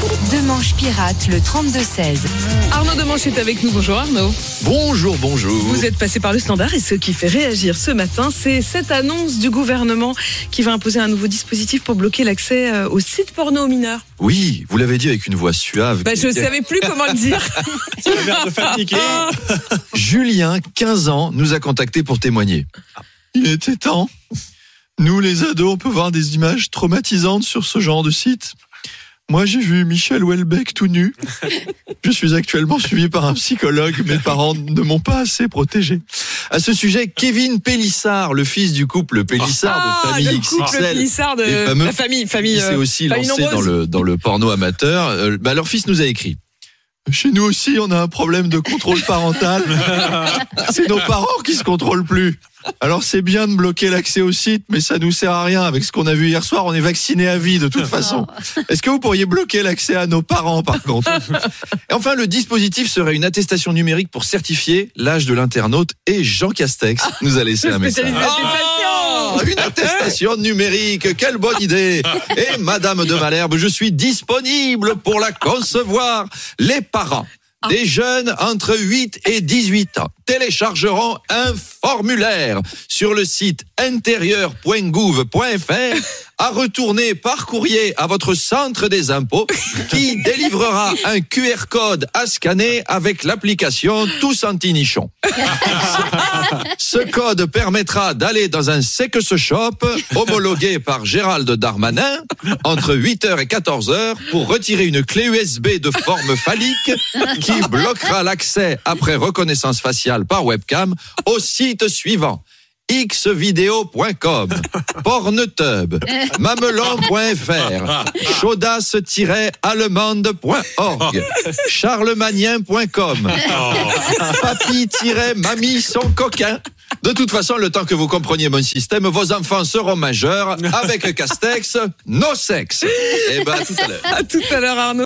Demanche pirate le 32-16. Arnaud Demanche est avec nous. Bonjour Arnaud. Bonjour, bonjour. Vous êtes passé par le standard et ce qui fait réagir ce matin, c'est cette annonce du gouvernement qui va imposer un nouveau dispositif pour bloquer l'accès euh, aux sites porno aux mineurs. Oui, vous l'avez dit avec une voix suave. Bah, je ne savais plus comment le dire. Julien, 15 ans, nous a contactés pour témoigner. Il était temps. Nous, les ados, on peut voir des images traumatisantes sur ce genre de site. Moi, j'ai vu Michel Houellebecq tout nu. Je suis actuellement suivi par un psychologue. Mes parents ne m'ont pas assez protégé. À ce sujet, Kevin Pélissard, le fils du couple Pélissard Ah, de famille le couple XXL, Pélissard de fameux- la famille, famille. qui s'est euh, aussi famille lancé nombreuse. dans le, dans le porno amateur. Euh, bah, leur fils nous a écrit. Chez nous aussi, on a un problème de contrôle parental. c'est nos parents qui se contrôlent plus. Alors c'est bien de bloquer l'accès au site, mais ça nous sert à rien. Avec ce qu'on a vu hier soir, on est vacciné à vie de toute façon. Est-ce que vous pourriez bloquer l'accès à nos parents par contre? Et enfin, le dispositif serait une attestation numérique pour certifier l'âge de l'internaute. Et Jean Castex nous a laissé un message. Une attestation numérique, quelle bonne idée. Et Madame de Malherbe, je suis disponible pour la concevoir. Les parents des jeunes entre 8 et 18 ans téléchargeront un formulaire sur le site intérieur.gouv.fr à retourner par courrier à votre centre des impôts qui délivrera un QR code à scanner avec l'application Tous Anti-Nichon. Ce code permettra d'aller dans un sex shop homologué par Gérald Darmanin entre 8h et 14h pour retirer une clé USB de forme phallique qui bloquera l'accès après reconnaissance faciale par webcam au site suivant xvideo.com, pornetub, mamelon.fr, chaudasse-allemande.org, charlemagnien.com, papy-mamie son coquin. De toute façon, le temps que vous compreniez mon système, vos enfants seront majeurs avec Castex, no sexe. Et ben, à tout à l'heure. À tout à l'heure Arnaud.